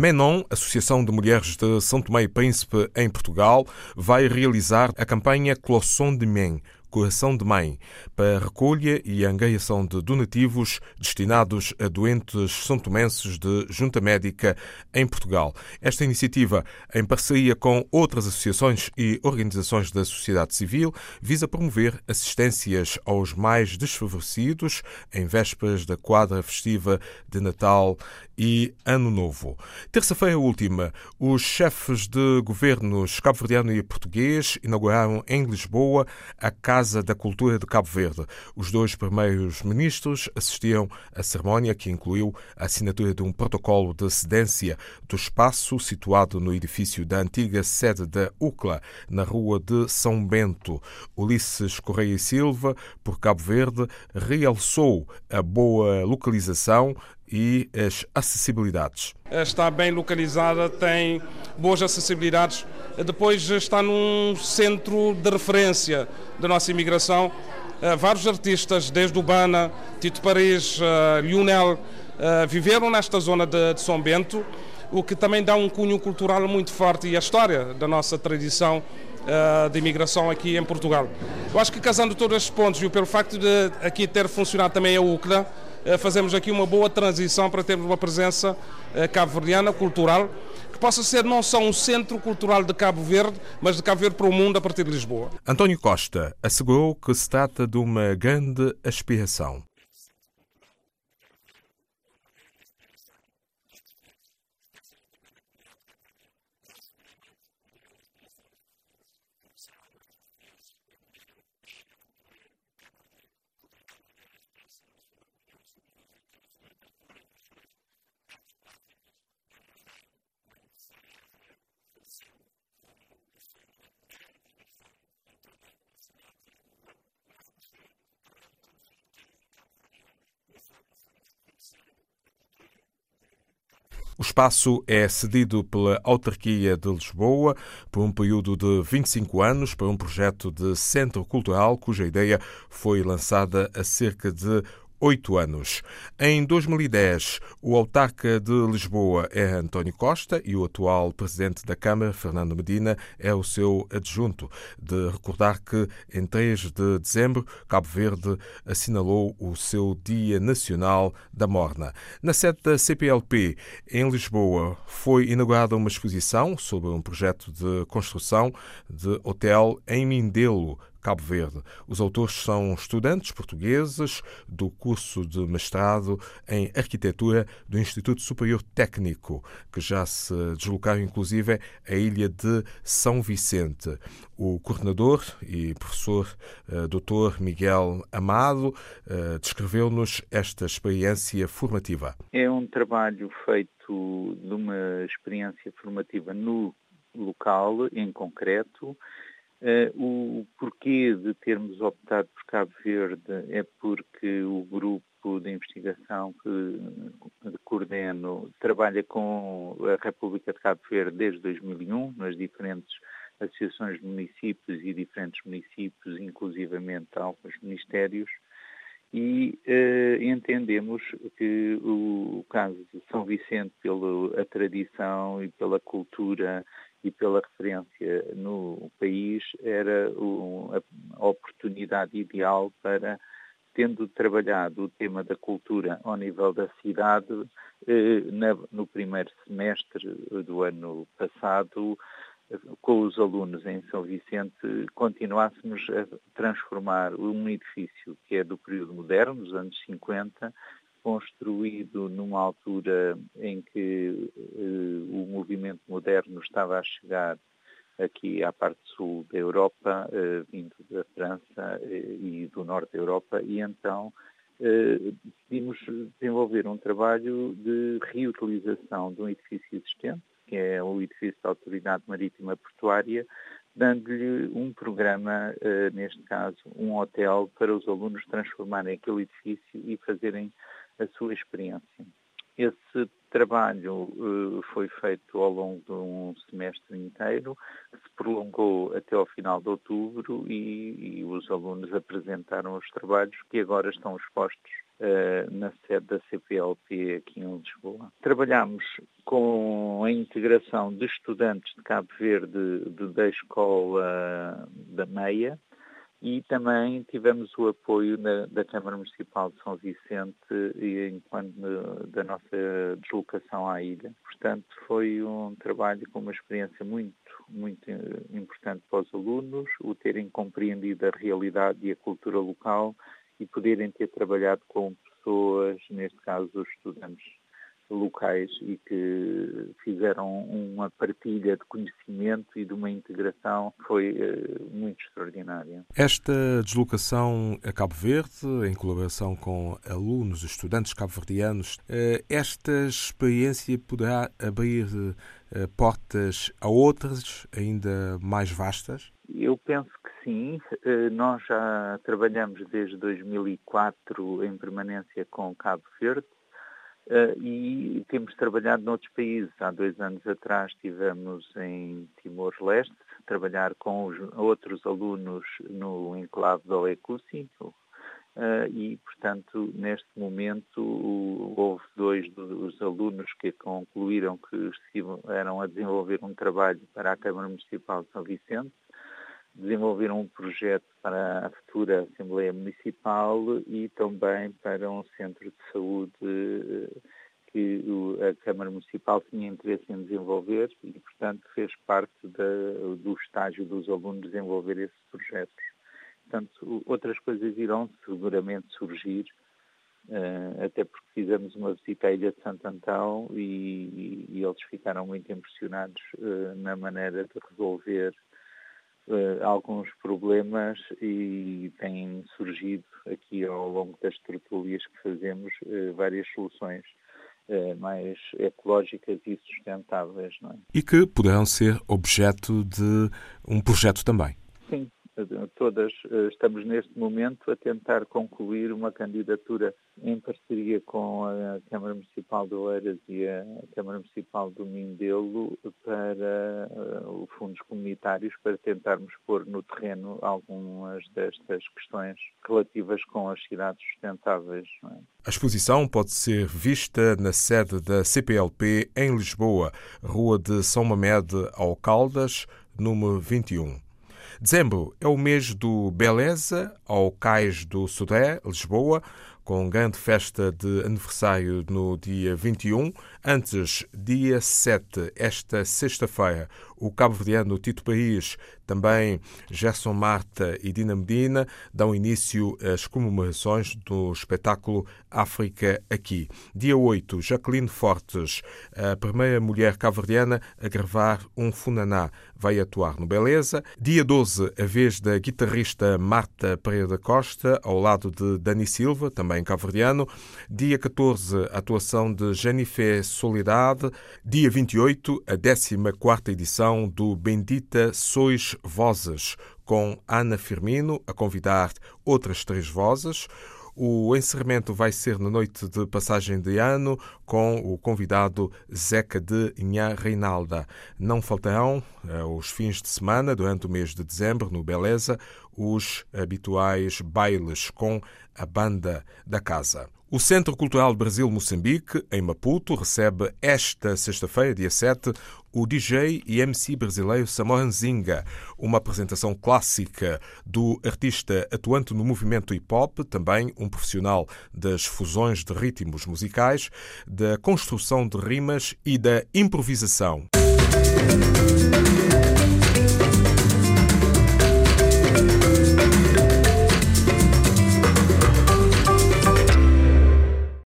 Menon, Associação de Mulheres de São Tomé e Príncipe em Portugal, vai realizar a campanha Closson de Men, Coração de Mãe, para recolha e angariação de donativos destinados a doentes santomenses de junta médica em Portugal. Esta iniciativa, em parceria com outras associações e organizações da sociedade civil, visa promover assistências aos mais desfavorecidos em vésperas da quadra festiva de Natal e Ano Novo. Terça-feira última, os chefes de governos cabo-verdiano e português inauguraram em Lisboa a Casa da Cultura de Cabo Verde. Os dois primeiros ministros assistiam à cerimónia que incluiu a assinatura de um protocolo de cedência do espaço situado no edifício da antiga sede da UCLA, na rua de São Bento. Ulisses Correia e Silva, por Cabo Verde, realçou a boa localização e as acessibilidades. Está bem localizada, tem boas acessibilidades. Depois está num centro de referência da nossa imigração. Eh, vários artistas, desde o Bana, Tito Paris, eh, Lionel, eh, viveram nesta zona de São Bento, o que também dá um cunho cultural muito forte e a história da nossa tradição de imigração aqui em Portugal. Eu acho que casando todos estes pontos e pelo facto de aqui ter funcionado também a UCLA, fazemos aqui uma boa transição para termos uma presença cabo-verdiana, cultural, possa ser não só um centro cultural de Cabo Verde, mas de Cabo Verde para o mundo a partir de Lisboa. António Costa assegurou que se trata de uma grande aspiração. O espaço é cedido pela Autarquia de Lisboa por um período de 25 anos para um projeto de centro cultural cuja ideia foi lançada há cerca de oito anos. Em 2010, o autarca de Lisboa é António Costa e o atual presidente da Câmara, Fernando Medina, é o seu adjunto. De recordar que, em 3 de dezembro, Cabo Verde assinalou o seu Dia Nacional da Morna. Na sede da CPLP, em Lisboa, foi inaugurada uma exposição sobre um projeto de construção de hotel em Mindelo, Cabo Verde. Os autores são estudantes portugueses do curso de mestrado em Arquitetura do Instituto Superior Técnico, que já se deslocaram inclusive à ilha de São Vicente. O coordenador e professor uh, Dr. Miguel Amado uh, descreveu-nos esta experiência formativa. É um trabalho feito de uma experiência formativa no local, em concreto, o porquê de termos optado por Cabo Verde é porque o grupo de investigação que coordeno trabalha com a República de Cabo Verde desde 2001, nas diferentes associações de municípios e diferentes municípios, inclusivamente alguns ministérios, e uh, entendemos que o, caso de São Vicente, pela tradição e pela cultura e pela referência no país, era a oportunidade ideal para, tendo trabalhado o tema da cultura ao nível da cidade, eh, no primeiro semestre do ano passado, com os alunos em São Vicente, continuássemos a transformar um edifício que é do período moderno, dos anos 50, construído numa altura em que uh, o movimento moderno estava a chegar aqui à parte sul da Europa, uh, vindo da França uh, e do norte da Europa, e então decidimos desenvolver um trabalho de reutilização de um edifício existente, que é o edifício da Autoridade Marítima Portuária, dando-lhe um programa, neste caso um hotel, para os alunos transformarem aquele edifício e fazerem a sua experiência. Esse trabalho uh, foi feito ao longo de um semestre inteiro, que se prolongou até ao final de outubro e, e, os alunos apresentaram os trabalhos que agora estão expostos uh, na sede da CPLP aqui em Lisboa. Trabalhamos com a integração de estudantes de Cabo Verde de, da Escola da Meia, e também tivemos o apoio da, da Câmara Municipal de São Vicente enquanto da nossa deslocação à ilha. Portanto, foi um trabalho com uma experiência muito, muito importante para os alunos, o terem compreendido a realidade e a cultura local e poderem ter trabalhado com pessoas, neste caso os estudantes locais e que fizeram uma partilha de conhecimento e de uma integração que foi uh, muito extraordinária. Esta deslocação a Cabo Verde, em colaboração com alunos, estudantes cabo-verdianos, uh, esta experiência poderá abrir uh, portas a outras ainda mais vastas? Eu penso que sim. Nós já trabalhamos desde 2004 em permanência com Cabo Verde e temos trabalhado noutros países. Há dois anos atrás estivemos em Timor-Leste, trabalhar com os outros alunos no enclave do Ecusi, uh, e, portanto, neste momento houve dois dos alunos que concluíram que eram a desenvolver um trabalho para a Câmara Municipal de São Vicente, desenvolveram um projeto para a futura Assembleia Municipal e também para um centro de saúde eh, que a Câmara Municipal tinha interesse em desenvolver e, portanto, fez parte da, do estágio dos alunos desenvolver esses projetos. Portanto, outras coisas irão seguramente surgir, eh, até porque fizemos uma visita à Ilha de Santo Antão e, e eles ficaram muito impressionados eh, na maneira de resolver uh, alguns problemas e têm surgido aqui ao longo das tertúlias que fazemos uh, várias soluções uh, mais ecológicas e sustentáveis. É? E que poderão ser objeto de um projeto também. Sim, todas eh, estamos neste momento a tentar concluir uma candidatura em parceria com a Câmara Municipal de Oeiras e a Câmara Municipal do Mindelo para uh, fundos comunitários para tentarmos pôr no terreno algumas destas questões relativas com as cidades sustentáveis. É? A exposição pode ser vista na sede da CPLP em Lisboa, Rua de São Mamede ao Caldas, número 21. Dezembro é o mês do Beleza, ao Cais do Sudé, Lisboa, com grande festa de aniversário no dia 21. Antes, dia 7, esta sexta-feira, o cabo-verdiano Tito País, também Gerson Marta e Dina Medina, dão início às comemorações do espetáculo África Aqui. Dia 8, Jacqueline Fortes, a primeira mulher cabo-verdiana a gravar um funaná, vai atuar no Beleza. Dia 12, a vez da guitarrista Marta Pereira da Costa, ao lado de Dani Silva, também cabo-verdiano. Dia 14, a atuação de Jennifer Soledade. Dia 28, a 14ª edição do Bendita Sois Vozes, com Ana Firmino a convidar outras três vozes. O encerramento vai ser na noite de passagem de ano com o convidado Zeca de Inhá Reinalda. Não faltarão, eh, fins de semana, durante o mês de dezembro, no Beleza, os habituais bailes com a banda da casa. O Centro Cultural Brasil-Moçambique, em Maputo, recebe esta sexta-feira, dia 7, o DJ e MC brasileiro Samoan Zinga, uma apresentação clássica do artista atuante no movimento hip-hop, também um profissional das fusões de ritmos musicais, da construção de rimas e da improvisação.